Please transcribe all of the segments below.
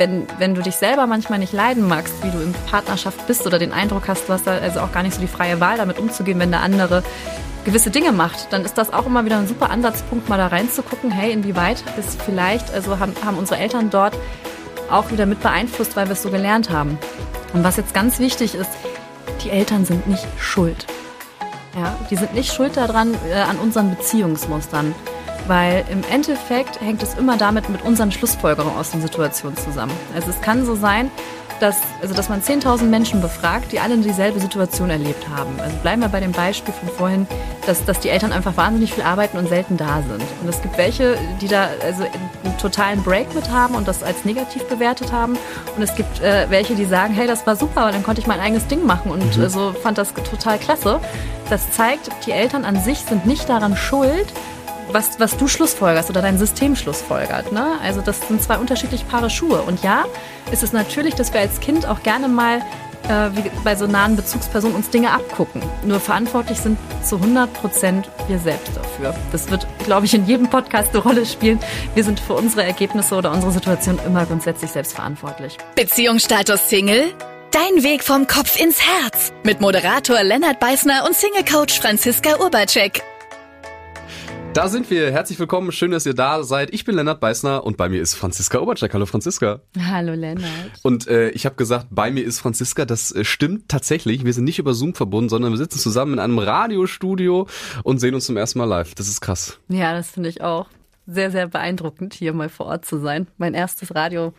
wenn, wenn du dich selber manchmal nicht leiden magst, wie du in Partnerschaft bist oder den Eindruck hast, du hast da also auch gar nicht so die freie Wahl, damit umzugehen, wenn der andere gewisse Dinge macht, dann ist das auch immer wieder ein super Ansatzpunkt, mal da reinzugucken, hey, inwieweit ist vielleicht, also haben, haben unsere Eltern dort auch wieder mit beeinflusst, weil wir es so gelernt haben. Und was jetzt ganz wichtig ist, die Eltern sind nicht schuld. Ja, die sind nicht schuld daran, äh, an unseren Beziehungsmustern. Weil im Endeffekt hängt es immer damit mit unseren Schlussfolgerungen aus den Situationen zusammen. Also es kann so sein, dass, also dass man 10.000 Menschen befragt, die alle dieselbe Situation erlebt haben. Also bleiben wir bei dem Beispiel von vorhin, dass, dass die Eltern einfach wahnsinnig viel arbeiten und selten da sind. Und es gibt welche, die da also einen totalen Break mit haben und das als negativ bewertet haben. Und es gibt äh, welche, die sagen, hey, das war super, aber dann konnte ich mein eigenes Ding machen und mhm. also fand das total klasse. Das zeigt, die Eltern an sich sind nicht daran schuld, was, was du schlussfolgerst oder dein System schlussfolgert. Ne? Also das sind zwei unterschiedliche Paare Schuhe. Und ja, ist es natürlich, dass wir als Kind auch gerne mal äh, wie bei so nahen Bezugspersonen uns Dinge abgucken. Nur verantwortlich sind zu 100 Prozent wir selbst dafür. Das wird, glaube ich, in jedem Podcast eine Rolle spielen. Wir sind für unsere Ergebnisse oder unsere Situation immer grundsätzlich selbst verantwortlich. Beziehungsstatus Single? Dein Weg vom Kopf ins Herz. Mit Moderator Lennart Beißner und Single-Coach Franziska Urbacek. Da sind wir. Herzlich willkommen. Schön, dass ihr da seid. Ich bin Lennart Beißner und bei mir ist Franziska Obercheck. Hallo Franziska. Hallo Lennart. Und äh, ich habe gesagt, bei mir ist Franziska. Das äh, stimmt tatsächlich. Wir sind nicht über Zoom verbunden, sondern wir sitzen zusammen in einem Radiostudio und sehen uns zum ersten Mal live. Das ist krass. Ja, das finde ich auch sehr, sehr beeindruckend, hier mal vor Ort zu sein. Mein erstes Radio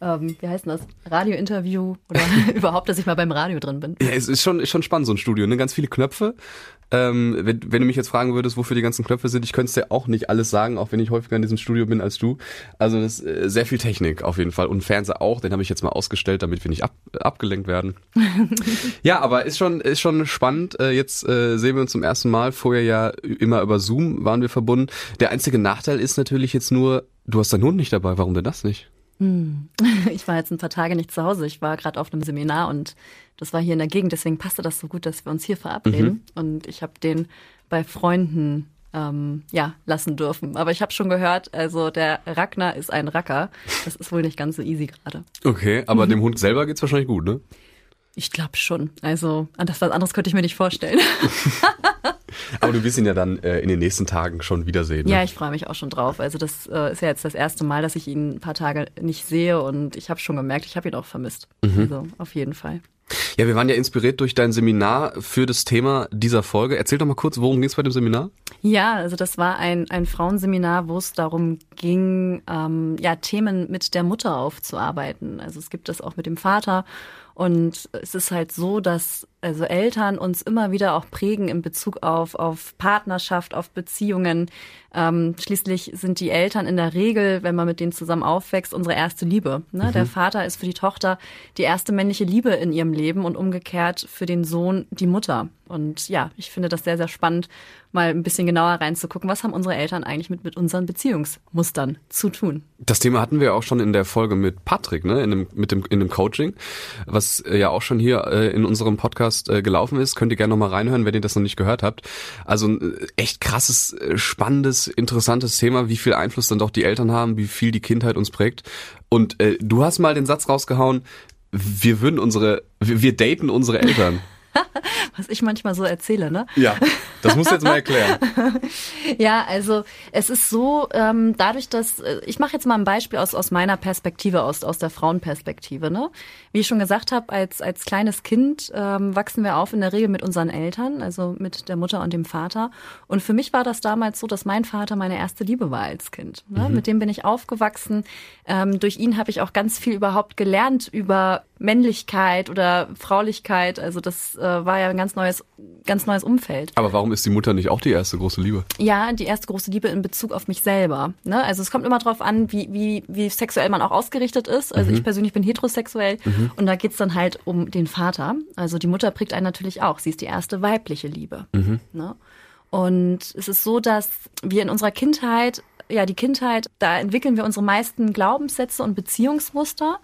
ähm, wie heißt denn das, Radiointerview oder überhaupt, dass ich mal beim Radio drin bin. Ja, es ist schon, ist schon spannend, so ein Studio, ne? Ganz viele Knöpfe. Ähm, wenn, wenn du mich jetzt fragen würdest, wofür die ganzen Knöpfe sind, ich könnte es dir auch nicht alles sagen, auch wenn ich häufiger in diesem Studio bin als du. Also das ist äh, sehr viel Technik auf jeden Fall und Fernseher auch, den habe ich jetzt mal ausgestellt, damit wir nicht ab, abgelenkt werden. ja, aber ist schon ist schon spannend. Äh, jetzt äh, sehen wir uns zum ersten Mal. Vorher ja immer über Zoom waren wir verbunden. Der einzige Nachteil ist natürlich jetzt nur, du hast deinen Hund nicht dabei. Warum denn das nicht? Hm. Ich war jetzt ein paar Tage nicht zu Hause. Ich war gerade auf einem Seminar und das war hier in der Gegend. Deswegen passte das so gut, dass wir uns hier verabreden. Mhm. Und ich habe den bei Freunden ähm, ja lassen dürfen. Aber ich habe schon gehört, also der Ragnar ist ein Racker. Das ist wohl nicht ganz so easy gerade. Okay, aber mhm. dem Hund selber geht's wahrscheinlich gut, ne? Ich glaube schon. Also an das was anderes könnte ich mir nicht vorstellen. Aber du wirst ihn ja dann äh, in den nächsten Tagen schon wiedersehen. Ne? Ja, ich freue mich auch schon drauf. Also das äh, ist ja jetzt das erste Mal, dass ich ihn ein paar Tage nicht sehe und ich habe schon gemerkt, ich habe ihn auch vermisst. Mhm. Also auf jeden Fall. Ja, wir waren ja inspiriert durch dein Seminar für das Thema dieser Folge. Erzähl doch mal kurz, worum ging es bei dem Seminar? Ja, also das war ein, ein Frauenseminar, wo es darum ging, ähm, ja, Themen mit der Mutter aufzuarbeiten. Also es gibt das auch mit dem Vater und es ist halt so, dass also Eltern uns immer wieder auch prägen in Bezug auf, auf Partnerschaft, auf Beziehungen. Ähm, schließlich sind die Eltern in der Regel, wenn man mit denen zusammen aufwächst, unsere erste Liebe. Ne? Mhm. Der Vater ist für die Tochter die erste männliche Liebe in ihrem Leben und umgekehrt für den Sohn die Mutter. Und ja, ich finde das sehr, sehr spannend, mal ein bisschen genauer reinzugucken, was haben unsere Eltern eigentlich mit, mit unseren Beziehungsmustern zu tun. Das Thema hatten wir auch schon in der Folge mit Patrick, ne, in dem, mit dem, in dem Coaching, was äh, ja auch schon hier äh, in unserem Podcast äh, gelaufen ist. Könnt ihr gerne nochmal reinhören, wenn ihr das noch nicht gehört habt. Also ein äh, echt krasses, äh, spannendes, interessantes Thema, wie viel Einfluss dann doch die Eltern haben, wie viel die Kindheit uns prägt. Und äh, du hast mal den Satz rausgehauen, wir würden unsere, wir, wir daten unsere Eltern. was ich manchmal so erzähle, ne? Ja, das musst du jetzt mal erklären. ja, also es ist so, ähm, dadurch, dass, äh, ich mache jetzt mal ein Beispiel aus, aus meiner Perspektive, aus, aus der Frauenperspektive, ne? Wie ich schon gesagt habe, als, als kleines Kind ähm, wachsen wir auf in der Regel mit unseren Eltern, also mit der Mutter und dem Vater. Und für mich war das damals so, dass mein Vater meine erste Liebe war als Kind. Ne? Mhm. Mit dem bin ich aufgewachsen. Ähm, durch ihn habe ich auch ganz viel überhaupt gelernt über Männlichkeit oder Fraulichkeit. Also das war ja ein ganz neues, ganz neues Umfeld. Aber warum ist die Mutter nicht auch die erste große Liebe? Ja, die erste große Liebe in Bezug auf mich selber. Ne? Also es kommt immer darauf an, wie, wie, wie sexuell man auch ausgerichtet ist. Also mhm. ich persönlich bin heterosexuell mhm. und da geht's dann halt um den Vater. Also die Mutter prägt einen natürlich auch. Sie ist die erste weibliche Liebe. Mhm. Ne? Und es ist so, dass wir in unserer Kindheit, ja, die Kindheit, da entwickeln wir unsere meisten Glaubenssätze und Beziehungsmuster.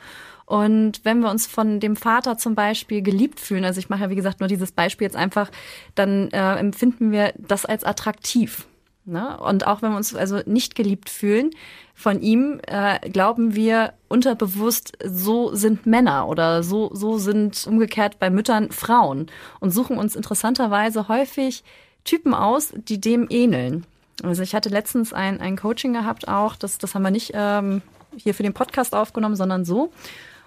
Und wenn wir uns von dem Vater zum Beispiel geliebt fühlen, also ich mache ja wie gesagt nur dieses Beispiel jetzt einfach, dann äh, empfinden wir das als attraktiv. Ne? Und auch wenn wir uns also nicht geliebt fühlen, von ihm äh, glauben wir unterbewusst, so sind Männer oder so, so sind umgekehrt bei Müttern Frauen und suchen uns interessanterweise häufig Typen aus, die dem ähneln. Also ich hatte letztens ein, ein Coaching gehabt auch, das, das haben wir nicht ähm, hier für den Podcast aufgenommen, sondern so.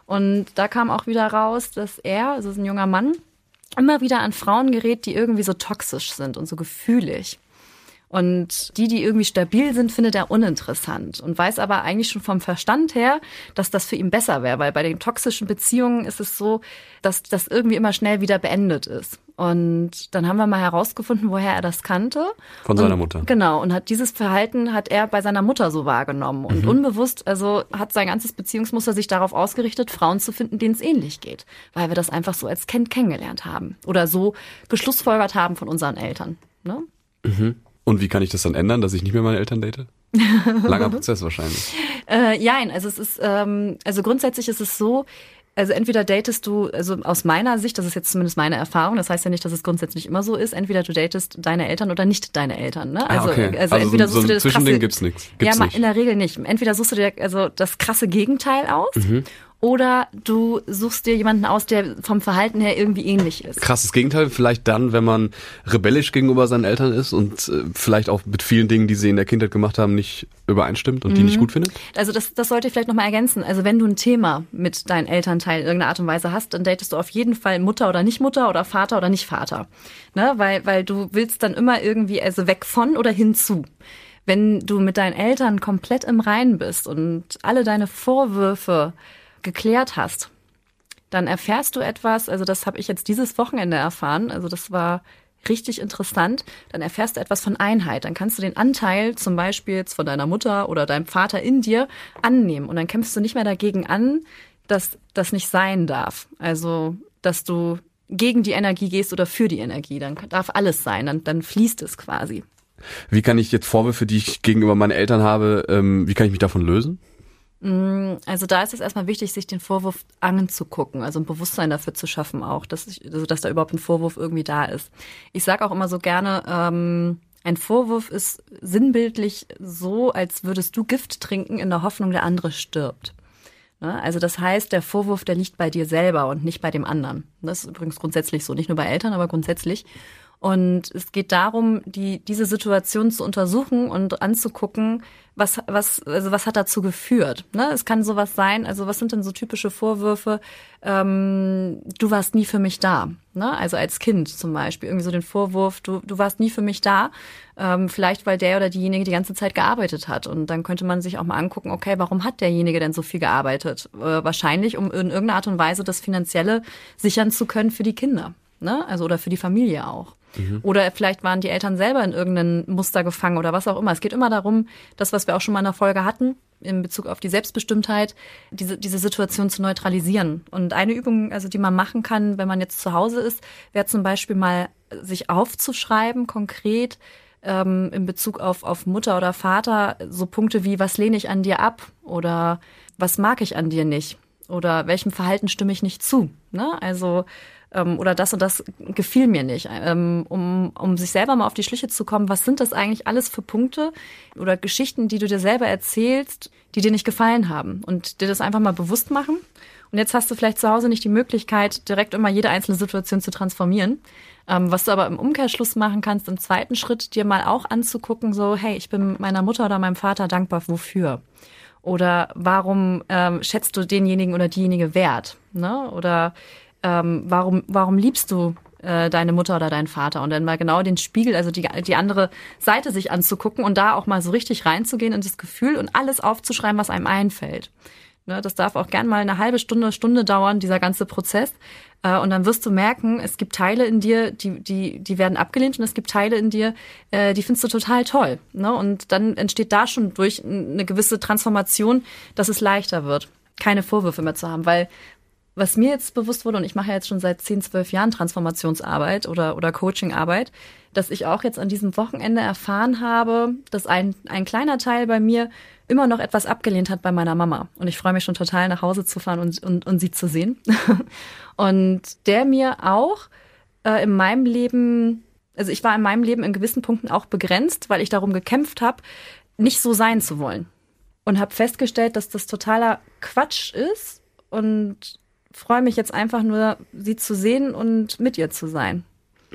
Und da kam auch wieder raus, dass er, also ist ein junger Mann, immer wieder an Frauen gerät, die irgendwie so toxisch sind und so gefühlig. Und die, die irgendwie stabil sind, findet er uninteressant und weiß aber eigentlich schon vom Verstand her, dass das für ihn besser wäre, weil bei den toxischen Beziehungen ist es so, dass das irgendwie immer schnell wieder beendet ist. Und dann haben wir mal herausgefunden, woher er das kannte. Von seiner Mutter. genau. Und hat dieses Verhalten hat er bei seiner Mutter so wahrgenommen. Und mhm. unbewusst, also hat sein ganzes Beziehungsmuster sich darauf ausgerichtet, Frauen zu finden, denen es ähnlich geht. Weil wir das einfach so als Kind kennengelernt haben. Oder so geschlussfolgert haben von unseren Eltern. Ne? Mhm. Und wie kann ich das dann ändern, dass ich nicht mehr meine Eltern date? Langer Prozess wahrscheinlich. Äh, jein, also es ist, ähm, also grundsätzlich ist es so, also entweder datest du, also aus meiner Sicht, das ist jetzt zumindest meine Erfahrung, das heißt ja nicht, dass es grundsätzlich immer so ist, entweder du datest deine Eltern oder nicht deine Eltern. Ne? Also, ah, okay. also, also entweder suchst so du dir das Zwischending krasse, gibt's nichts. Ja, nicht. in der Regel nicht. Entweder suchst du dir also das krasse Gegenteil aus mhm. Oder du suchst dir jemanden aus, der vom Verhalten her irgendwie ähnlich ist. Krasses Gegenteil, vielleicht dann, wenn man rebellisch gegenüber seinen Eltern ist und äh, vielleicht auch mit vielen Dingen, die sie in der Kindheit gemacht haben, nicht übereinstimmt und mhm. die nicht gut findet? Also das, das sollte ich vielleicht nochmal ergänzen. Also wenn du ein Thema mit deinen Elternteil in irgendeiner Art und Weise hast, dann datest du auf jeden Fall Mutter oder nicht Mutter oder Vater oder nicht Vater. Ne? Weil, weil du willst dann immer irgendwie also weg von oder hinzu wenn du mit deinen Eltern komplett im Reinen bist und alle deine Vorwürfe geklärt hast, dann erfährst du etwas, also das habe ich jetzt dieses Wochenende erfahren, also das war richtig interessant, dann erfährst du etwas von Einheit. Dann kannst du den Anteil zum Beispiel jetzt von deiner Mutter oder deinem Vater in dir annehmen und dann kämpfst du nicht mehr dagegen an, dass das nicht sein darf. Also, dass du gegen die Energie gehst oder für die Energie. Dann darf alles sein, dann, dann fließt es quasi. Wie kann ich jetzt Vorwürfe, die ich gegenüber meinen Eltern habe, ähm, wie kann ich mich davon lösen? Mm, also da ist es erstmal wichtig, sich den Vorwurf anzugucken, also ein Bewusstsein dafür zu schaffen auch, dass, ich, also dass da überhaupt ein Vorwurf irgendwie da ist. Ich sage auch immer so gerne, ähm, ein Vorwurf ist sinnbildlich so, als würdest du Gift trinken in der Hoffnung, der andere stirbt. Ne? Also das heißt, der Vorwurf, der liegt bei dir selber und nicht bei dem anderen. Das ist übrigens grundsätzlich so, nicht nur bei Eltern, aber grundsätzlich. Und es geht darum, die, diese Situation zu untersuchen und anzugucken, was, was, also was hat dazu geführt. Ne? Es kann sowas sein, also was sind denn so typische Vorwürfe? Ähm, du warst nie für mich da. Ne? Also als Kind zum Beispiel, irgendwie so den Vorwurf, du, du warst nie für mich da. Ähm, vielleicht, weil der oder diejenige die ganze Zeit gearbeitet hat. Und dann könnte man sich auch mal angucken, okay, warum hat derjenige denn so viel gearbeitet? Äh, wahrscheinlich, um in irgendeiner Art und Weise das Finanzielle sichern zu können für die Kinder. Ne? Also oder für die Familie auch. Mhm. Oder vielleicht waren die Eltern selber in irgendeinem Muster gefangen oder was auch immer. Es geht immer darum, das, was wir auch schon mal in der Folge hatten, in Bezug auf die Selbstbestimmtheit, diese, diese Situation zu neutralisieren. Und eine Übung, also die man machen kann, wenn man jetzt zu Hause ist, wäre zum Beispiel mal sich aufzuschreiben, konkret, ähm, in Bezug auf, auf Mutter oder Vater, so Punkte wie, was lehne ich an dir ab? Oder was mag ich an dir nicht? Oder welchem Verhalten stimme ich nicht zu? Ne? Also ähm, oder das und das gefiel mir nicht, ähm, um, um sich selber mal auf die Schliche zu kommen, was sind das eigentlich alles für Punkte oder Geschichten, die du dir selber erzählst, die dir nicht gefallen haben und dir das einfach mal bewusst machen. Und jetzt hast du vielleicht zu Hause nicht die Möglichkeit, direkt immer jede einzelne Situation zu transformieren. Ähm, was du aber im Umkehrschluss machen kannst, im zweiten Schritt dir mal auch anzugucken, so, hey, ich bin meiner Mutter oder meinem Vater dankbar, wofür? Oder warum ähm, schätzt du denjenigen oder diejenige wert? Ne? Oder ähm, warum, warum liebst du äh, deine Mutter oder deinen Vater und dann mal genau den Spiegel, also die, die andere Seite sich anzugucken und da auch mal so richtig reinzugehen in das Gefühl und alles aufzuschreiben, was einem einfällt. Ne, das darf auch gern mal eine halbe Stunde, Stunde dauern, dieser ganze Prozess. Äh, und dann wirst du merken, es gibt Teile in dir, die, die, die werden abgelehnt und es gibt Teile in dir, äh, die findest du total toll. Ne? Und dann entsteht da schon durch eine gewisse Transformation, dass es leichter wird keine Vorwürfe mehr zu haben, weil was mir jetzt bewusst wurde, und ich mache ja jetzt schon seit 10, 12 Jahren Transformationsarbeit oder, oder Coachingarbeit, dass ich auch jetzt an diesem Wochenende erfahren habe, dass ein, ein kleiner Teil bei mir immer noch etwas abgelehnt hat bei meiner Mama. Und ich freue mich schon total, nach Hause zu fahren und, und, und sie zu sehen. und der mir auch äh, in meinem Leben Also ich war in meinem Leben in gewissen Punkten auch begrenzt, weil ich darum gekämpft habe, nicht so sein zu wollen. Und habe festgestellt, dass das totaler Quatsch ist und freue mich jetzt einfach nur, sie zu sehen und mit ihr zu sein.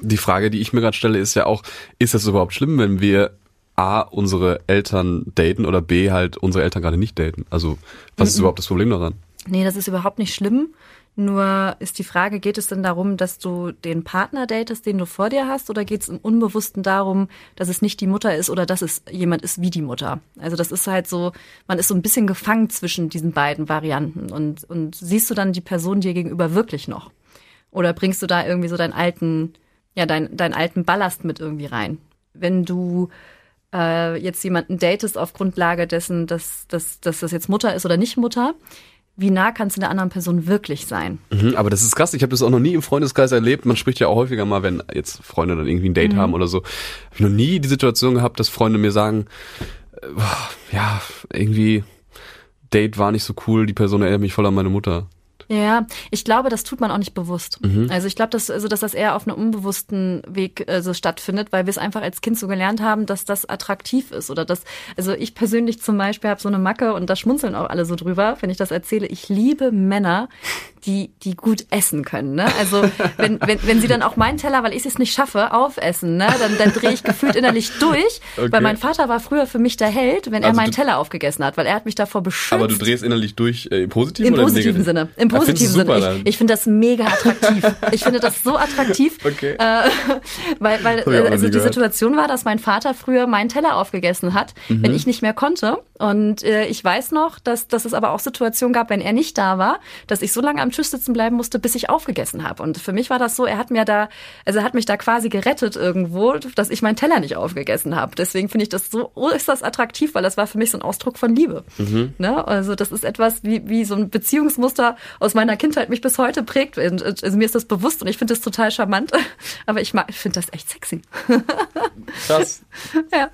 Die Frage, die ich mir gerade stelle, ist ja auch, ist das überhaupt schlimm, wenn wir A, unsere Eltern daten oder B, halt unsere Eltern gerade nicht daten? Also, was ist überhaupt das Problem daran? Nee, das ist überhaupt nicht schlimm. Nur ist die Frage, geht es denn darum, dass du den Partner datest, den du vor dir hast, oder geht es im Unbewussten darum, dass es nicht die Mutter ist oder dass es jemand ist wie die Mutter? Also das ist halt so, man ist so ein bisschen gefangen zwischen diesen beiden Varianten und, und siehst du dann die Person dir gegenüber wirklich noch? Oder bringst du da irgendwie so deinen alten, ja, dein, deinen alten Ballast mit irgendwie rein? Wenn du äh, jetzt jemanden datest auf Grundlage dessen, dass, dass, dass das jetzt Mutter ist oder nicht Mutter, wie nah kannst du der anderen Person wirklich sein? Mhm, aber das ist krass. Ich habe das auch noch nie im Freundeskreis erlebt. Man spricht ja auch häufiger mal, wenn jetzt Freunde dann irgendwie ein Date mhm. haben oder so. Hab ich noch nie die Situation gehabt, dass Freunde mir sagen, äh, ja, irgendwie Date war nicht so cool, die Person erinnert mich voll an meine Mutter. Ja, ich glaube, das tut man auch nicht bewusst. Mhm. Also ich glaube, dass, also, dass das eher auf einem unbewussten Weg äh, so stattfindet, weil wir es einfach als Kind so gelernt haben, dass das attraktiv ist oder dass, also ich persönlich zum Beispiel habe so eine Macke und da schmunzeln auch alle so drüber, wenn ich das erzähle. Ich liebe Männer, die, die gut essen können. Ne? Also wenn, wenn, wenn sie dann auch meinen Teller, weil ich es nicht schaffe, aufessen, ne? dann, dann drehe ich gefühlt innerlich durch, okay. weil mein Vater war früher für mich der Held, wenn also er meinen Teller aufgegessen hat, weil er hat mich davor beschützt. Aber du drehst innerlich durch äh, im positiven Im oder positiven Sinne. Im positiven Sinne. Ich, ich finde das mega attraktiv. ich finde das so attraktiv, okay. äh, weil, weil äh, also die Situation war, dass mein Vater früher meinen Teller aufgegessen hat, mhm. wenn ich nicht mehr konnte. Und äh, ich weiß noch, dass, dass es aber auch Situationen gab, wenn er nicht da war, dass ich so lange am Tisch sitzen bleiben musste, bis ich aufgegessen habe. Und für mich war das so, er hat mir da, also er hat mich da quasi gerettet irgendwo, dass ich meinen Teller nicht aufgegessen habe. Deswegen finde ich das so äußerst attraktiv, weil das war für mich so ein Ausdruck von Liebe. Mhm. Ne? Also das ist etwas wie, wie so ein Beziehungsmuster aus meiner Kindheit mich bis heute prägt. Also mir ist das bewusst und ich finde das total charmant. Aber ich, ich finde das echt sexy. Krass. ja.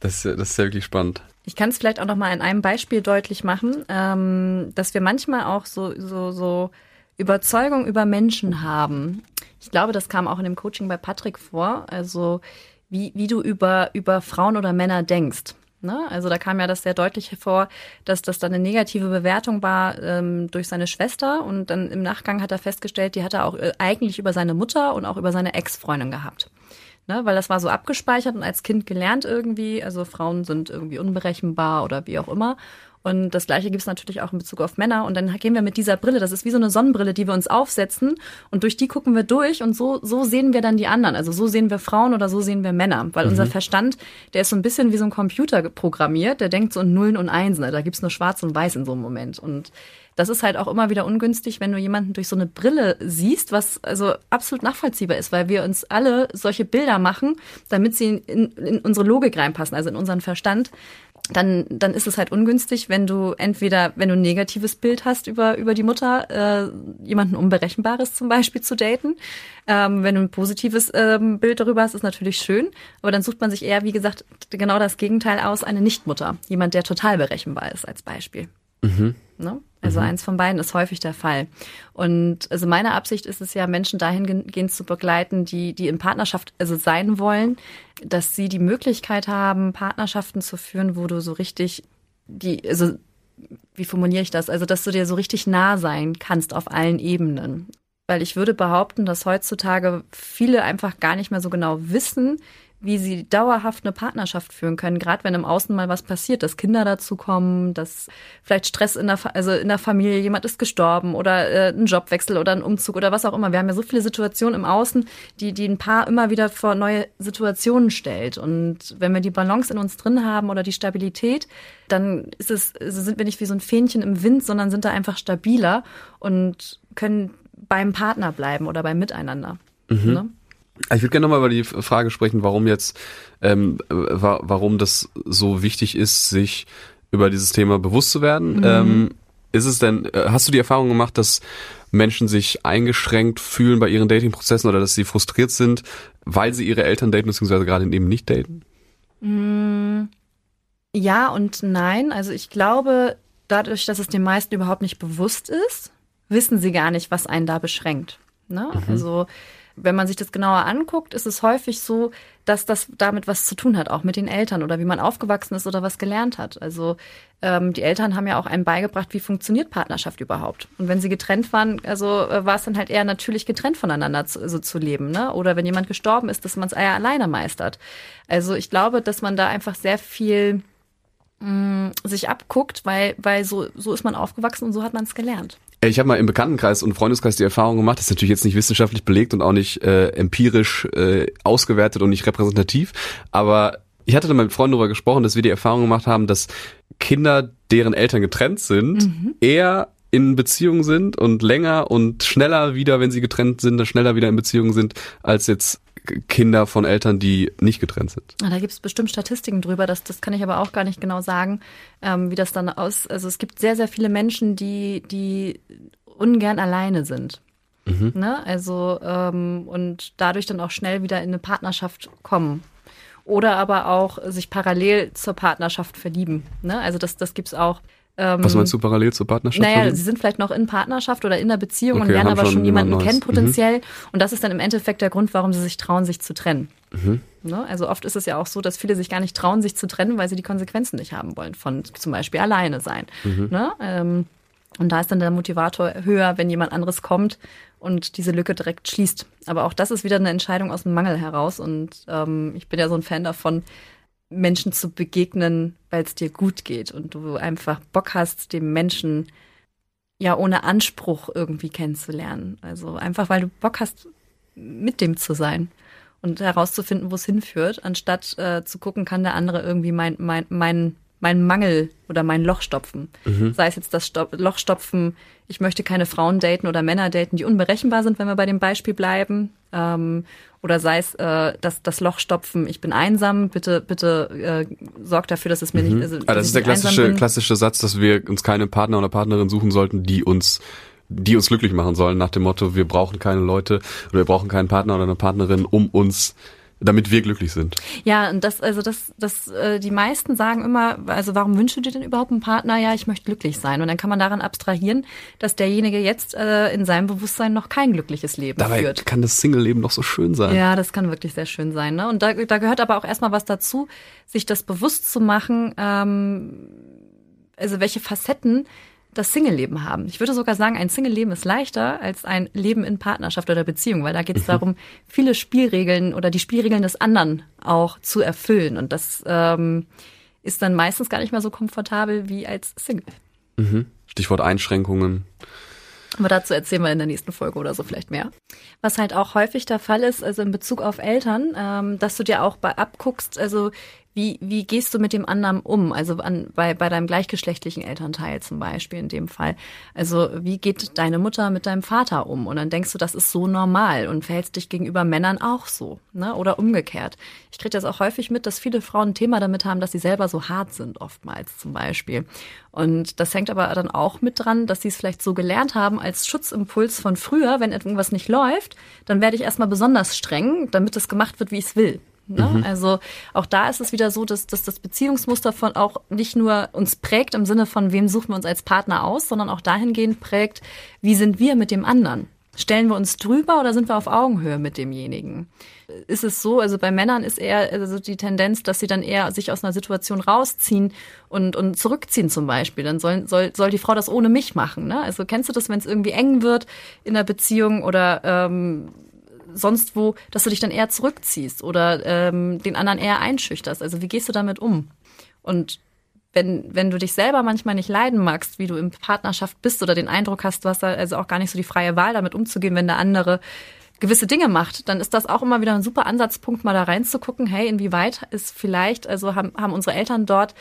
Das, das ist ja wirklich spannend. Ich kann es vielleicht auch noch mal in einem Beispiel deutlich machen, ähm, dass wir manchmal auch so, so, so Überzeugung über Menschen haben. Ich glaube, das kam auch in dem Coaching bei Patrick vor. Also wie, wie du über, über Frauen oder Männer denkst. Ne? Also da kam ja das sehr deutlich hervor, dass das dann eine negative Bewertung war ähm, durch seine Schwester und dann im Nachgang hat er festgestellt, die hat er auch äh, eigentlich über seine Mutter und auch über seine Ex-Freundin gehabt ne, weil das war so abgespeichert und als Kind gelernt irgendwie. Also Frauen sind irgendwie unberechenbar oder wie auch immer. Und das Gleiche gibt es natürlich auch in Bezug auf Männer. Und dann gehen wir mit dieser Brille, das ist wie so eine Sonnenbrille, die wir uns aufsetzen. Und durch die gucken wir durch und so, so sehen wir dann die anderen. Also so sehen wir Frauen oder so sehen wir Männer. Weil mhm. unser Verstand, der ist so ein bisschen wie so ein Computer programmiert. Der denkt so in Nullen und Einsen. Da gibt's nur Schwarz und Weiß in so einem Moment. Und das ist halt auch immer wieder ungünstig, wenn du jemanden durch so eine Brille siehst, was also absolut nachvollziehbar ist, weil wir uns alle solche Bilder machen, damit sie in, in unsere Logik reinpassen, also in unseren Verstand dann, dann ist es halt ungünstig, wenn du entweder, wenn du ein negatives Bild hast über, über die Mutter, äh, jemanden Unberechenbares zum Beispiel zu daten. Ähm, wenn du ein positives ähm, Bild darüber hast, ist natürlich schön. Aber dann sucht man sich eher, wie gesagt, genau das Gegenteil aus, eine Nichtmutter. Jemand, der total berechenbar ist, als Beispiel. Mhm. Ne? Also mhm. eins von beiden ist häufig der Fall. Und also meine Absicht ist es ja, Menschen dahingehend zu begleiten, die, die in Partnerschaft also sein wollen, dass sie die Möglichkeit haben, Partnerschaften zu führen, wo du so richtig die, also wie formuliere ich das? Also, dass du dir so richtig nah sein kannst auf allen Ebenen. Weil ich würde behaupten, dass heutzutage viele einfach gar nicht mehr so genau wissen, wie sie dauerhaft eine Partnerschaft führen können, gerade wenn im Außen mal was passiert, dass Kinder dazu kommen, dass vielleicht Stress in der, also in der Familie, jemand ist gestorben oder äh, ein Jobwechsel oder ein Umzug oder was auch immer. Wir haben ja so viele Situationen im Außen, die, die ein Paar immer wieder vor neue Situationen stellt. Und wenn wir die Balance in uns drin haben oder die Stabilität, dann ist es, also sind wir nicht wie so ein Fähnchen im Wind, sondern sind da einfach stabiler und können beim Partner bleiben oder beim Miteinander. Mhm. Ne? Ich würde gerne nochmal über die Frage sprechen, warum jetzt, ähm, wa warum das so wichtig ist, sich über dieses Thema bewusst zu werden. Mhm. Ähm, ist es denn, äh, hast du die Erfahrung gemacht, dass Menschen sich eingeschränkt fühlen bei ihren Dating-Prozessen oder dass sie frustriert sind, weil sie ihre Eltern daten, beziehungsweise gerade eben nicht daten? Mm, ja und nein. Also ich glaube, dadurch, dass es den meisten überhaupt nicht bewusst ist, wissen sie gar nicht, was einen da beschränkt. Ne? Mhm. Also wenn man sich das genauer anguckt, ist es häufig so, dass das damit was zu tun hat, auch mit den Eltern oder wie man aufgewachsen ist oder was gelernt hat. Also ähm, die Eltern haben ja auch einem beigebracht, wie funktioniert Partnerschaft überhaupt. Und wenn sie getrennt waren, also äh, war es dann halt eher natürlich getrennt voneinander zu, also zu leben, ne? Oder wenn jemand gestorben ist, dass man es eher alleine meistert. Also ich glaube, dass man da einfach sehr viel mh, mm, sich abguckt, weil weil so so ist man aufgewachsen und so hat man es gelernt. Ich habe mal im Bekanntenkreis und Freundeskreis die Erfahrung gemacht, das ist natürlich jetzt nicht wissenschaftlich belegt und auch nicht äh, empirisch äh, ausgewertet und nicht repräsentativ, aber ich hatte da mit Freunden darüber gesprochen, dass wir die Erfahrung gemacht haben, dass Kinder, deren Eltern getrennt sind, mhm. eher in Beziehung sind und länger und schneller wieder, wenn sie getrennt sind, schneller wieder in Beziehung sind, als jetzt Kinder von Eltern, die nicht getrennt sind. Ah, da gibt es bestimmt Statistiken drüber, das, das kann ich aber auch gar nicht genau sagen, ähm, wie das dann aus. Also es gibt sehr, sehr viele Menschen, die, die ungern alleine sind. Mhm. Ne? Also ähm, und dadurch dann auch schnell wieder in eine Partnerschaft kommen. Oder aber auch sich parallel zur Partnerschaft verlieben. Ne? Also das, das gibt's auch. Ähm, Was meinst du parallel zur Partnerschaft? Naja, sie sind vielleicht noch in Partnerschaft oder in einer Beziehung okay, und lernen aber schon, schon jemanden kennen potenziell. Mhm. Und das ist dann im Endeffekt der Grund, warum sie sich trauen, sich zu trennen. Mhm. Ne? Also oft ist es ja auch so, dass viele sich gar nicht trauen, sich zu trennen, weil sie die Konsequenzen nicht haben wollen von zum Beispiel alleine sein. Mhm. Ne? Ähm, und da ist dann der Motivator höher, wenn jemand anderes kommt und diese Lücke direkt schließt. Aber auch das ist wieder eine Entscheidung aus dem Mangel heraus. Und ähm, ich bin ja so ein Fan davon, Menschen zu begegnen, weil es dir gut geht und du einfach Bock hast, dem Menschen ja ohne Anspruch irgendwie kennenzulernen. Also einfach, weil du Bock hast, mit dem zu sein und herauszufinden, wo es hinführt, anstatt äh, zu gucken, kann der andere irgendwie mein, mein, mein, mein Mangel oder mein Loch stopfen. Mhm. Sei es jetzt das Stop Loch stopfen, ich möchte keine Frauen daten oder Männer daten, die unberechenbar sind, wenn wir bei dem Beispiel bleiben. Ähm, oder sei es äh, das, das Loch stopfen, ich bin einsam, bitte, bitte äh, sorgt dafür, dass es mir mhm. nicht. Also, ah, das ist der klassische, klassische Satz, dass wir uns keine Partner oder Partnerin suchen sollten, die uns die uns glücklich machen sollen, nach dem Motto, wir brauchen keine Leute oder wir brauchen keinen Partner oder eine Partnerin, um uns damit wir glücklich sind. Ja, und das, also das, das, äh, die meisten sagen immer, also warum wünschst du dir denn überhaupt einen Partner? Ja, ich möchte glücklich sein. Und dann kann man daran abstrahieren, dass derjenige jetzt äh, in seinem Bewusstsein noch kein glückliches Leben Dabei führt. kann das Single-Leben doch so schön sein. Ja, das kann wirklich sehr schön sein. Ne? Und da, da gehört aber auch erstmal was dazu, sich das bewusst zu machen, ähm, also welche Facetten das Single-Leben haben. Ich würde sogar sagen, ein Single-Leben ist leichter als ein Leben in Partnerschaft oder Beziehung, weil da geht es mhm. darum, viele Spielregeln oder die Spielregeln des anderen auch zu erfüllen. Und das ähm, ist dann meistens gar nicht mehr so komfortabel wie als Single. Mhm. Stichwort Einschränkungen. Aber dazu erzählen wir in der nächsten Folge oder so vielleicht mehr. Was halt auch häufig der Fall ist, also in Bezug auf Eltern, ähm, dass du dir auch bei abguckst, also wie, wie gehst du mit dem anderen um? Also an, bei, bei deinem gleichgeschlechtlichen Elternteil zum Beispiel in dem Fall. Also wie geht deine Mutter mit deinem Vater um? Und dann denkst du, das ist so normal und verhältst dich gegenüber Männern auch so. Ne? Oder umgekehrt. Ich kriege das auch häufig mit, dass viele Frauen ein Thema damit haben, dass sie selber so hart sind, oftmals zum Beispiel. Und das hängt aber dann auch mit dran, dass sie es vielleicht so gelernt haben als Schutzimpuls von früher, wenn irgendwas nicht läuft, dann werde ich erstmal besonders streng, damit es gemacht wird, wie ich es will. Ne? Mhm. Also auch da ist es wieder so, dass, dass das Beziehungsmuster von auch nicht nur uns prägt im Sinne von, wem suchen wir uns als Partner aus, sondern auch dahingehend prägt, wie sind wir mit dem anderen. Stellen wir uns drüber oder sind wir auf Augenhöhe mit demjenigen? Ist es so, also bei Männern ist eher also die Tendenz, dass sie dann eher sich aus einer Situation rausziehen und, und zurückziehen zum Beispiel. Dann soll, soll, soll die Frau das ohne mich machen. Ne? Also kennst du das, wenn es irgendwie eng wird in der Beziehung oder ähm, sonst wo, dass du dich dann eher zurückziehst oder ähm, den anderen eher einschüchterst. Also wie gehst du damit um? Und wenn, wenn du dich selber manchmal nicht leiden magst, wie du in Partnerschaft bist oder den Eindruck hast, du hast da also auch gar nicht so die freie Wahl, damit umzugehen, wenn der andere gewisse Dinge macht, dann ist das auch immer wieder ein super Ansatzpunkt, mal da reinzugucken, hey, inwieweit ist vielleicht, also haben, haben unsere Eltern dort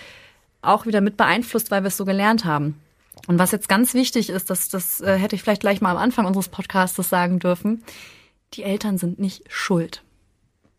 auch wieder mit beeinflusst, weil wir es so gelernt haben. Und was jetzt ganz wichtig ist, das, das äh, hätte ich vielleicht gleich mal am Anfang unseres Podcasts sagen dürfen, die Eltern sind nicht schuld.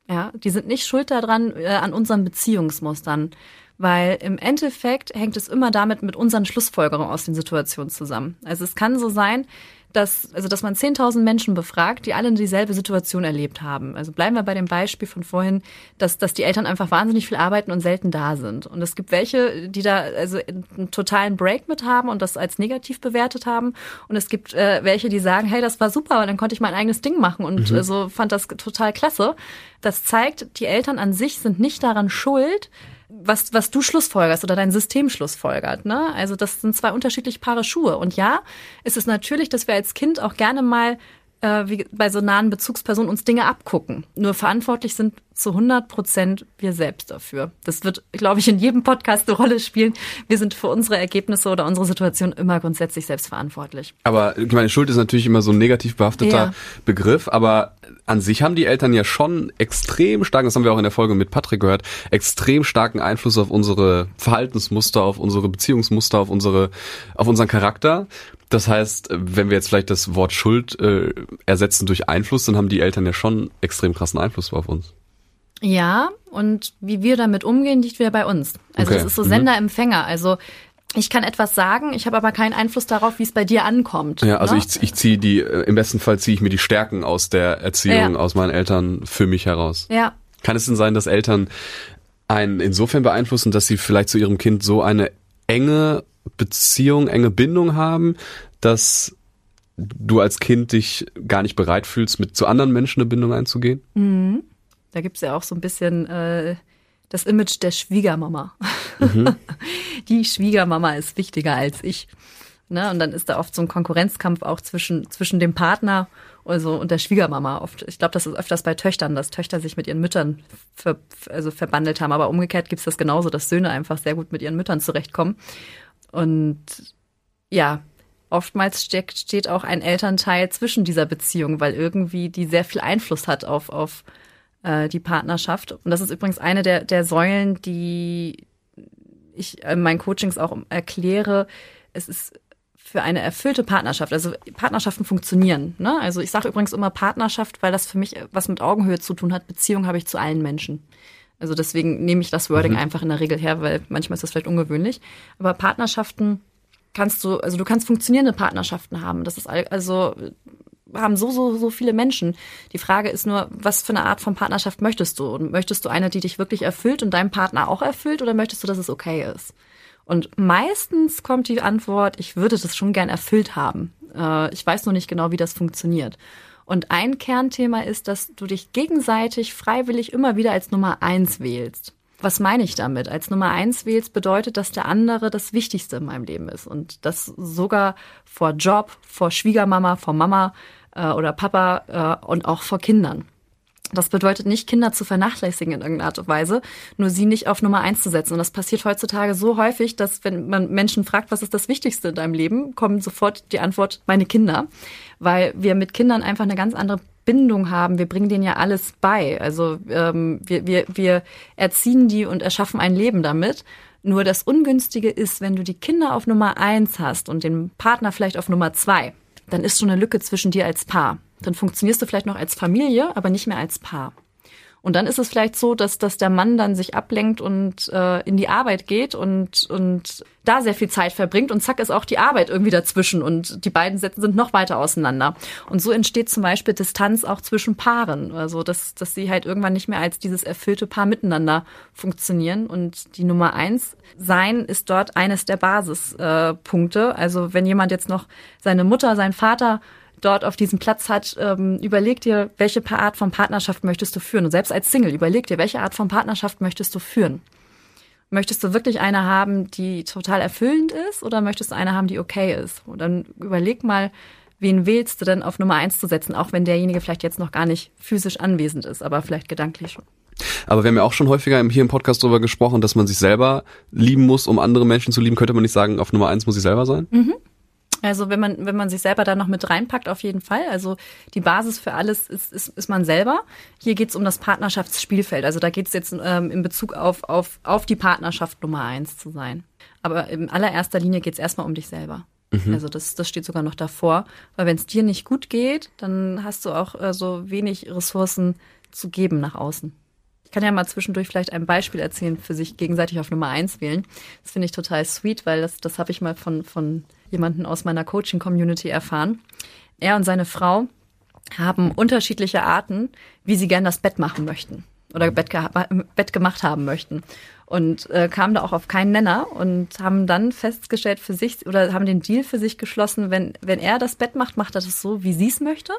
Ja, die sind nicht schuld daran, äh, an unseren Beziehungsmustern. Weil im Endeffekt hängt es immer damit mit unseren Schlussfolgerungen aus den Situationen zusammen. Also es kann so sein, dass, also dass man 10.000 Menschen befragt, die alle dieselbe Situation erlebt haben. Also bleiben wir bei dem Beispiel von vorhin, dass, dass die Eltern einfach wahnsinnig viel arbeiten und selten da sind. Und es gibt welche, die da also einen totalen Break mit haben und das als negativ bewertet haben. Und es gibt äh, welche, die sagen, hey, das war super, weil dann konnte ich mein eigenes Ding machen und mhm. also fand das total klasse. Das zeigt, die Eltern an sich sind nicht daran schuld, was, was du schlussfolgerst oder dein System schlussfolgert. Ne? Also das sind zwei unterschiedliche Paare Schuhe. Und ja, es ist natürlich, dass wir als Kind auch gerne mal äh, wie bei so nahen Bezugspersonen uns Dinge abgucken. Nur verantwortlich sind zu 100 Prozent wir selbst dafür. Das wird, glaube ich, in jedem Podcast eine Rolle spielen. Wir sind für unsere Ergebnisse oder unsere Situation immer grundsätzlich selbst verantwortlich. Aber ich meine, Schuld ist natürlich immer so ein negativ behafteter ja. Begriff, aber an sich haben die Eltern ja schon extrem starken, das haben wir auch in der Folge mit Patrick gehört, extrem starken Einfluss auf unsere Verhaltensmuster, auf unsere Beziehungsmuster, auf unsere, auf unseren Charakter. Das heißt, wenn wir jetzt vielleicht das Wort Schuld äh, ersetzen durch Einfluss, dann haben die Eltern ja schon extrem krassen Einfluss auf uns. Ja, und wie wir damit umgehen, liegt wieder bei uns. Also es ist so mhm. Sender-Empfänger. Also ich kann etwas sagen, ich habe aber keinen Einfluss darauf, wie es bei dir ankommt. Ja, also ne? ich, ich ziehe die, äh, im besten Fall ziehe ich mir die Stärken aus der Erziehung, ja. aus meinen Eltern für mich heraus. Ja. Kann es denn sein, dass Eltern einen insofern beeinflussen, dass sie vielleicht zu ihrem Kind so eine enge Beziehung, enge Bindung haben, dass du als Kind dich gar nicht bereit fühlst, mit zu anderen Menschen eine Bindung einzugehen? Mhm. Da gibt's ja auch so ein bisschen äh, das Image der Schwiegermama. Mhm. Die Schwiegermama ist wichtiger als ich. Ne? Und dann ist da oft so ein Konkurrenzkampf auch zwischen, zwischen dem Partner also, und der Schwiegermama. Oft, ich glaube, das ist öfters bei Töchtern, dass Töchter sich mit ihren Müttern ver, also verbandelt haben. Aber umgekehrt gibt's das genauso, dass Söhne einfach sehr gut mit ihren Müttern zurechtkommen. Und ja, oftmals steckt, steht auch ein Elternteil zwischen dieser Beziehung, weil irgendwie die sehr viel Einfluss hat auf, auf äh, die Partnerschaft. Und das ist übrigens eine der, der Säulen, die ich in meinen Coachings auch erkläre. Es ist für eine erfüllte Partnerschaft, also Partnerschaften funktionieren. Ne? Also ich sage übrigens immer Partnerschaft, weil das für mich was mit Augenhöhe zu tun hat. Beziehung habe ich zu allen Menschen. Also deswegen nehme ich das Wording mhm. einfach in der Regel her, weil manchmal ist das vielleicht ungewöhnlich. Aber Partnerschaften kannst du, also du kannst funktionierende Partnerschaften haben. Das ist also haben so, so, so viele Menschen. Die Frage ist nur, was für eine Art von Partnerschaft möchtest du? Und möchtest du eine, die dich wirklich erfüllt und deinem Partner auch erfüllt oder möchtest du, dass es okay ist? Und meistens kommt die Antwort, ich würde das schon gern erfüllt haben. Äh, ich weiß nur nicht genau, wie das funktioniert. Und ein Kernthema ist, dass du dich gegenseitig freiwillig immer wieder als Nummer eins wählst. Was meine ich damit? Als Nummer eins wählst bedeutet, dass der andere das Wichtigste in meinem Leben ist und das sogar vor Job, vor Schwiegermama, vor Mama äh, oder Papa äh, und auch vor Kindern. Das bedeutet nicht, Kinder zu vernachlässigen in irgendeiner Art und Weise, nur sie nicht auf Nummer eins zu setzen. Und das passiert heutzutage so häufig, dass wenn man Menschen fragt, was ist das Wichtigste in deinem Leben, kommt sofort die Antwort, meine Kinder. Weil wir mit Kindern einfach eine ganz andere Bindung haben. Wir bringen denen ja alles bei. Also ähm, wir, wir, wir erziehen die und erschaffen ein Leben damit. Nur das Ungünstige ist, wenn du die Kinder auf Nummer eins hast und den Partner vielleicht auf Nummer zwei, dann ist schon eine Lücke zwischen dir als Paar. Dann funktionierst du vielleicht noch als Familie, aber nicht mehr als Paar. Und dann ist es vielleicht so, dass, dass der Mann dann sich ablenkt und äh, in die Arbeit geht und, und da sehr viel Zeit verbringt und zack ist auch die Arbeit irgendwie dazwischen und die beiden Sätze sind noch weiter auseinander. Und so entsteht zum Beispiel Distanz auch zwischen Paaren. Also dass, dass sie halt irgendwann nicht mehr als dieses erfüllte Paar miteinander funktionieren. Und die Nummer eins sein ist dort eines der Basispunkte. Äh, also wenn jemand jetzt noch seine Mutter, sein Vater dort auf diesem Platz hat, ähm, überleg dir, welche Art von Partnerschaft möchtest du führen. Und selbst als Single, überleg dir, welche Art von Partnerschaft möchtest du führen. Möchtest du wirklich eine haben, die total erfüllend ist oder möchtest du eine haben, die okay ist? Und dann überleg mal, wen wählst du denn auf Nummer eins zu setzen, auch wenn derjenige vielleicht jetzt noch gar nicht physisch anwesend ist, aber vielleicht gedanklich schon. Aber wir haben ja auch schon häufiger hier im Podcast darüber gesprochen, dass man sich selber lieben muss, um andere Menschen zu lieben. Könnte man nicht sagen, auf Nummer eins muss ich selber sein? Mhm. Also wenn man, wenn man sich selber da noch mit reinpackt, auf jeden Fall. Also die Basis für alles ist, ist, ist man selber. Hier geht es um das Partnerschaftsspielfeld. Also da geht es jetzt ähm, in Bezug auf, auf, auf die Partnerschaft Nummer eins zu sein. Aber in allererster Linie geht es erstmal um dich selber. Mhm. Also das, das steht sogar noch davor. Weil wenn es dir nicht gut geht, dann hast du auch äh, so wenig Ressourcen zu geben nach außen. Ich kann ja mal zwischendurch vielleicht ein Beispiel erzählen, für sich gegenseitig auf Nummer eins wählen. Das finde ich total sweet, weil das, das habe ich mal von, von jemanden aus meiner Coaching-Community erfahren. Er und seine Frau haben unterschiedliche Arten, wie sie gern das Bett machen möchten oder Bett, ge Bett gemacht haben möchten und äh, kamen da auch auf keinen Nenner und haben dann festgestellt für sich oder haben den Deal für sich geschlossen, wenn, wenn er das Bett macht, macht er das so, wie sie es möchte.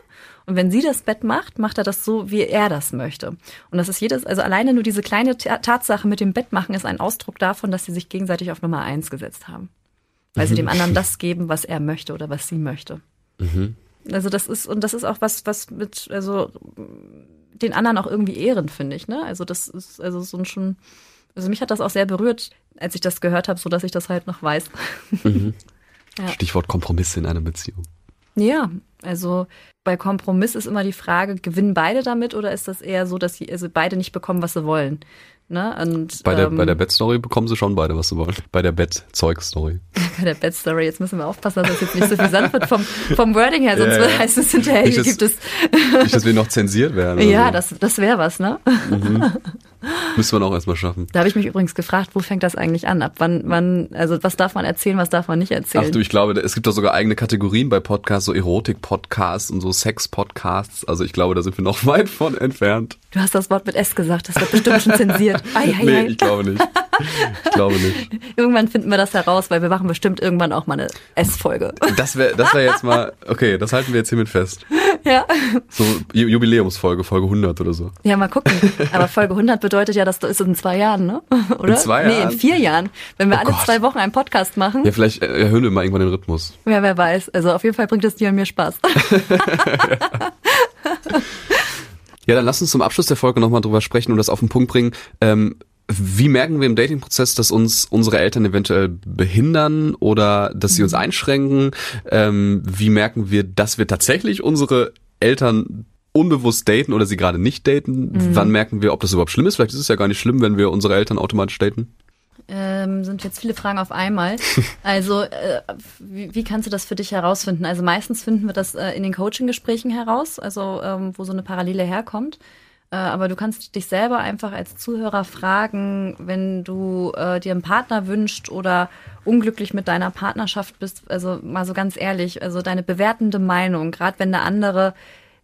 Und wenn sie das Bett macht, macht er das so, wie er das möchte. Und das ist jedes, also alleine nur diese kleine Tatsache mit dem Bett machen ist ein Ausdruck davon, dass sie sich gegenseitig auf Nummer eins gesetzt haben. Weil mhm. sie dem anderen das geben, was er möchte oder was sie möchte. Mhm. Also das ist, und das ist auch was, was mit, also den anderen auch irgendwie ehren, finde ich. Ne? Also das ist also so ein schon also mich hat das auch sehr berührt, als ich das gehört habe, so dass ich das halt noch weiß. Mhm. Ja. Stichwort Kompromisse in einer Beziehung. Ja, also bei Kompromiss ist immer die Frage, gewinnen beide damit oder ist das eher so, dass sie also beide nicht bekommen, was sie wollen? Ne? Und, bei der, ähm, bei der Bed-Story bekommen sie schon beide, was sie wollen. Bei der Bed-Zeug-Story. bei der Bed-Story, jetzt müssen wir aufpassen, dass das jetzt nicht so viel Sand wird vom, vom Wording her, sonst yeah. heißt es hinterher, nicht, gibt es... nicht, dass wir noch zensiert werden. Ja, so. das, das wäre was, ne? Mhm. Müssen wir auch erstmal schaffen. Da habe ich mich übrigens gefragt, wo fängt das eigentlich an? Ab wann, wann, also was darf man erzählen, was darf man nicht erzählen? Ach du, ich glaube, es gibt da sogar eigene Kategorien bei Podcasts, so Erotik-Podcasts und so Sex-Podcasts. Also ich glaube, da sind wir noch weit von entfernt. Du hast das Wort mit S gesagt, das wird bestimmt schon zensiert. Ai, ai, nee, ich glaube nicht. Ich glaube nicht. Irgendwann finden wir das heraus, weil wir machen bestimmt irgendwann auch mal eine S-Folge. Das wäre das wär jetzt mal, okay, das halten wir jetzt hiermit fest. Ja. So Jubiläumsfolge, Folge 100 oder so. Ja, mal gucken. Aber Folge 100 bedeutet ja, das ist in zwei Jahren, ne? Oder? In zwei Jahren? Nee, in vier Jahren. Wenn wir oh alle Gott. zwei Wochen einen Podcast machen. Ja, vielleicht erhöhen wir mal irgendwann den Rhythmus. Ja, wer weiß. Also auf jeden Fall bringt es dir und mir Spaß. ja. ja, dann lass uns zum Abschluss der Folge nochmal drüber sprechen und das auf den Punkt bringen. Ähm, wie merken wir im Dating-Prozess, dass uns unsere Eltern eventuell behindern oder dass sie uns mhm. einschränken? Ähm, wie merken wir, dass wir tatsächlich unsere Eltern unbewusst daten oder sie gerade nicht daten? Mhm. Wann merken wir, ob das überhaupt schlimm ist? Vielleicht ist es ja gar nicht schlimm, wenn wir unsere Eltern automatisch daten. Ähm, sind jetzt viele Fragen auf einmal. Also, äh, wie, wie, kannst du das für dich herausfinden? Also meistens finden wir das äh, in den Coaching-Gesprächen heraus, also ähm, wo so eine Parallele herkommt. Äh, aber du kannst dich selber einfach als Zuhörer fragen, wenn du äh, dir einen Partner wünscht oder unglücklich mit deiner Partnerschaft bist, also mal so ganz ehrlich, also deine bewertende Meinung, gerade wenn der andere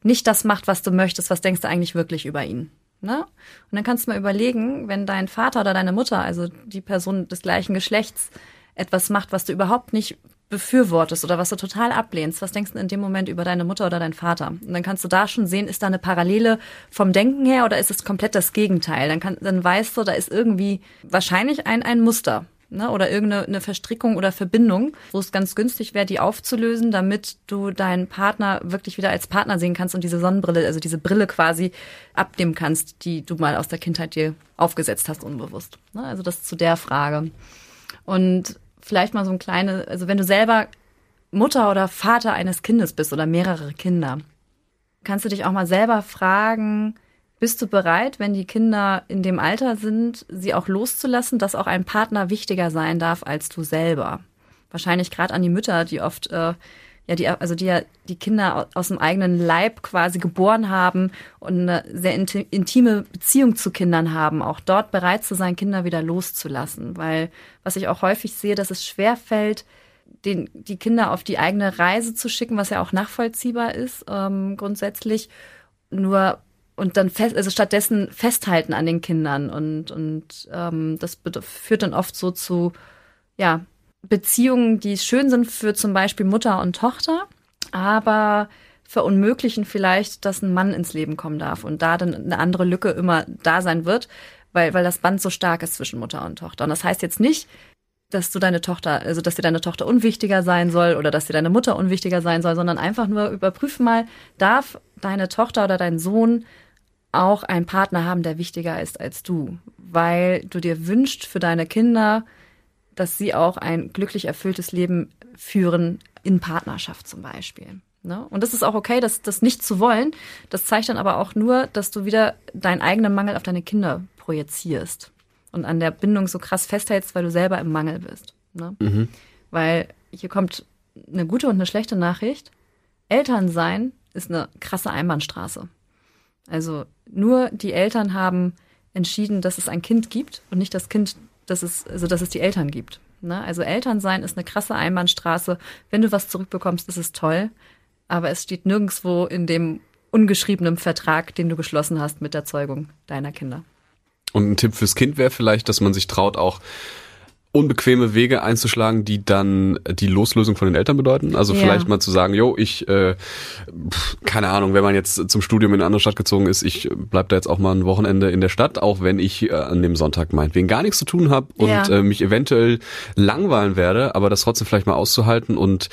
nicht das macht, was du möchtest, was denkst du eigentlich wirklich über ihn? Ne? Und dann kannst du mal überlegen, wenn dein Vater oder deine Mutter, also die Person des gleichen Geschlechts, etwas macht, was du überhaupt nicht befürwortest oder was du total ablehnst, was denkst du in dem Moment über deine Mutter oder deinen Vater? Und dann kannst du da schon sehen, ist da eine Parallele vom Denken her oder ist es komplett das Gegenteil? Dann, kann, dann weißt du, da ist irgendwie wahrscheinlich ein, ein Muster. Ne, oder irgendeine eine Verstrickung oder Verbindung, wo es ganz günstig wäre, die aufzulösen, damit du deinen Partner wirklich wieder als Partner sehen kannst und diese Sonnenbrille, also diese Brille quasi abnehmen kannst, die du mal aus der Kindheit dir aufgesetzt hast, unbewusst. Ne, also das zu der Frage. Und vielleicht mal so ein kleine, also wenn du selber Mutter oder Vater eines Kindes bist oder mehrere Kinder, kannst du dich auch mal selber fragen, bist du bereit, wenn die Kinder in dem Alter sind, sie auch loszulassen, dass auch ein Partner wichtiger sein darf als du selber? Wahrscheinlich gerade an die Mütter, die oft äh, ja, die, also die ja die Kinder aus dem eigenen Leib quasi geboren haben und eine sehr intime Beziehung zu Kindern haben, auch dort bereit zu sein, Kinder wieder loszulassen. Weil was ich auch häufig sehe, dass es schwer fällt, den, die Kinder auf die eigene Reise zu schicken, was ja auch nachvollziehbar ist, ähm, grundsätzlich. Nur und dann fest, also stattdessen festhalten an den Kindern und und ähm, das führt dann oft so zu ja Beziehungen, die schön sind für zum Beispiel Mutter und Tochter, aber verunmöglichen vielleicht, dass ein Mann ins Leben kommen darf und da dann eine andere Lücke immer da sein wird, weil, weil das Band so stark ist zwischen Mutter und Tochter. Und das heißt jetzt nicht, dass du deine Tochter, also dass dir deine Tochter unwichtiger sein soll oder dass dir deine Mutter unwichtiger sein soll, sondern einfach nur überprüfen mal, darf deine Tochter oder dein Sohn auch einen Partner haben, der wichtiger ist als du, weil du dir wünschst für deine Kinder, dass sie auch ein glücklich erfülltes Leben führen in Partnerschaft zum Beispiel. Ne? Und das ist auch okay, das, das nicht zu wollen. Das zeigt dann aber auch nur, dass du wieder deinen eigenen Mangel auf deine Kinder projizierst und an der Bindung so krass festhältst, weil du selber im Mangel bist. Ne? Mhm. Weil hier kommt eine gute und eine schlechte Nachricht. Eltern sein ist eine krasse Einbahnstraße. Also nur die Eltern haben entschieden, dass es ein Kind gibt und nicht das Kind dass es, also dass es die Eltern gibt. Ne? Also Elternsein ist eine krasse Einbahnstraße. Wenn du was zurückbekommst, ist es toll. aber es steht nirgendwo in dem ungeschriebenen Vertrag, den du geschlossen hast mit der Zeugung deiner Kinder. Und ein Tipp fürs Kind wäre vielleicht, dass man sich traut, auch unbequeme Wege einzuschlagen, die dann die Loslösung von den Eltern bedeuten. Also ja. vielleicht mal zu sagen, jo, ich, äh, keine Ahnung, wenn man jetzt zum Studium in eine andere Stadt gezogen ist, ich bleib da jetzt auch mal ein Wochenende in der Stadt, auch wenn ich äh, an dem Sonntag meinetwegen gar nichts zu tun habe und ja. äh, mich eventuell langweilen werde, aber das trotzdem vielleicht mal auszuhalten und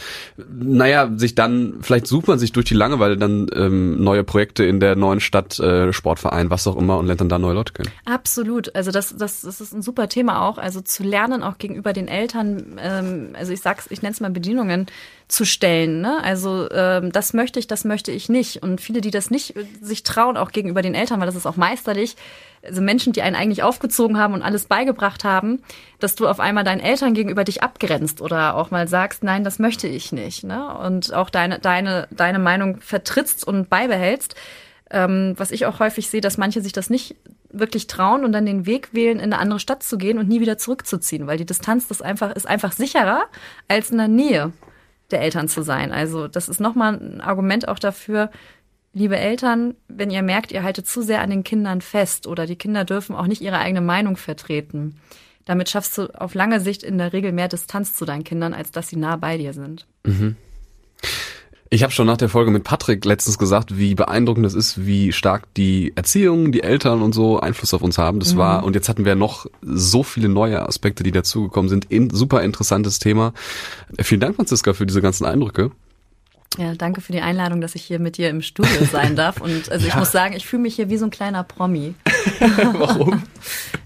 naja, sich dann, vielleicht sucht man sich durch die Langeweile dann ähm, neue Projekte in der neuen Stadt, äh, Sportverein, was auch immer und lernt dann da neue Leute kennen. Absolut. Also das, das, das ist ein super Thema auch. Also zu lernen, auch gegenüber den Eltern, ähm, also ich sag's, ich nenne es mal Bedienungen zu stellen. Ne? Also ähm, das möchte ich, das möchte ich nicht. Und viele, die das nicht sich trauen, auch gegenüber den Eltern, weil das ist auch meisterlich, also Menschen, die einen eigentlich aufgezogen haben und alles beigebracht haben, dass du auf einmal deinen Eltern gegenüber dich abgrenzt oder auch mal sagst, nein, das möchte ich nicht. Ne? Und auch deine, deine, deine Meinung vertrittst und beibehältst. Ähm, was ich auch häufig sehe, dass manche sich das nicht wirklich trauen und dann den Weg wählen, in eine andere Stadt zu gehen und nie wieder zurückzuziehen, weil die Distanz das einfach ist einfach sicherer als in der Nähe der Eltern zu sein. Also das ist nochmal ein Argument auch dafür, liebe Eltern, wenn ihr merkt, ihr haltet zu sehr an den Kindern fest oder die Kinder dürfen auch nicht ihre eigene Meinung vertreten, damit schaffst du auf lange Sicht in der Regel mehr Distanz zu deinen Kindern, als dass sie nah bei dir sind. Mhm. Ich habe schon nach der Folge mit Patrick letztens gesagt, wie beeindruckend es ist, wie stark die Erziehung, die Eltern und so Einfluss auf uns haben. Das mhm. war, und jetzt hatten wir noch so viele neue Aspekte, die dazugekommen sind. In, super interessantes Thema. Vielen Dank, Franziska, für diese ganzen Eindrücke. Ja, danke für die Einladung, dass ich hier mit dir im Studio sein darf. Und also ich muss sagen, ich fühle mich hier wie so ein kleiner Promi. Warum?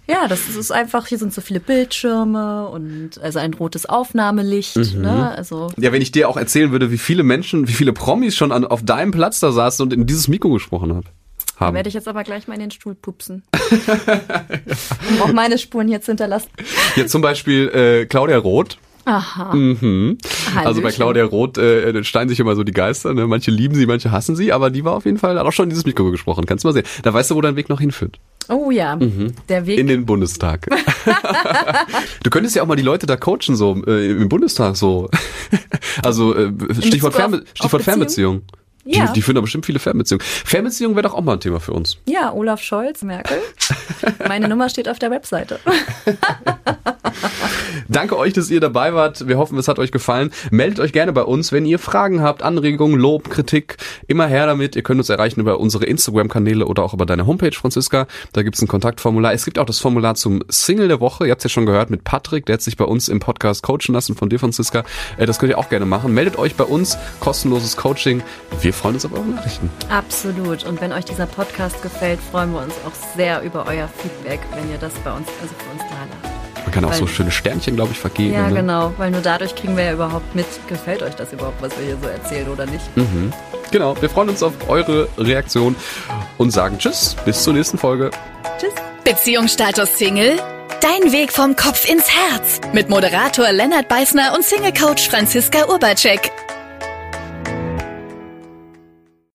ja, das ist einfach, hier sind so viele Bildschirme und also ein rotes Aufnahmelicht. Mhm. Ne? Also ja, wenn ich dir auch erzählen würde, wie viele Menschen, wie viele Promis schon an, auf deinem Platz da saßen und in dieses Mikro gesprochen haben. Da werde ich jetzt aber gleich mal in den Stuhl pupsen. um auch meine Spuren jetzt hinterlassen. Jetzt zum Beispiel äh, Claudia Roth Aha. Mhm. Also bei Claudia Roth äh, steigen sich immer so die Geister. Ne? Manche lieben sie, manche hassen sie, aber die war auf jeden Fall, hat auch schon dieses Mikro gesprochen. Kannst du mal sehen. Da weißt du, wo dein Weg noch hinführt. Oh ja, mhm. der Weg. In den Bundestag. du könntest ja auch mal die Leute da coachen, so äh, im Bundestag so. also äh, Stichwort, Fernbe Stichwort Fernbeziehung. Ja. Die, die führen da bestimmt viele Fernbeziehungen. Fernbeziehungen wäre doch auch mal ein Thema für uns. Ja, Olaf Scholz, Merkel. Meine Nummer steht auf der Webseite. Danke euch, dass ihr dabei wart. Wir hoffen, es hat euch gefallen. Meldet euch gerne bei uns, wenn ihr Fragen habt, Anregungen, Lob, Kritik. Immer her damit. Ihr könnt uns erreichen über unsere Instagram-Kanäle oder auch über deine Homepage, Franziska. Da gibt's ein Kontaktformular. Es gibt auch das Formular zum Single der Woche. Ihr habt's ja schon gehört mit Patrick. Der hat sich bei uns im Podcast coachen lassen von dir, Franziska. Äh, das könnt ihr auch gerne machen. Meldet euch bei uns. Kostenloses Coaching. Wir freuen uns auf eure Nachrichten. Absolut. Und wenn euch dieser Podcast gefällt, freuen wir uns auch sehr über euer Feedback, wenn ihr das bei uns, also für uns da lasst. Kann auch weil, so schöne Sternchen, glaube ich, vergeben. Ja, ne? genau, weil nur dadurch kriegen wir ja überhaupt mit, gefällt euch das überhaupt, was wir hier so erzählen oder nicht. Mhm. Genau, wir freuen uns auf eure Reaktion und sagen Tschüss, bis zur nächsten Folge. Tschüss. Beziehungsstatus Single? Dein Weg vom Kopf ins Herz mit Moderator Lennart Beißner und Single-Coach Franziska Urbacek.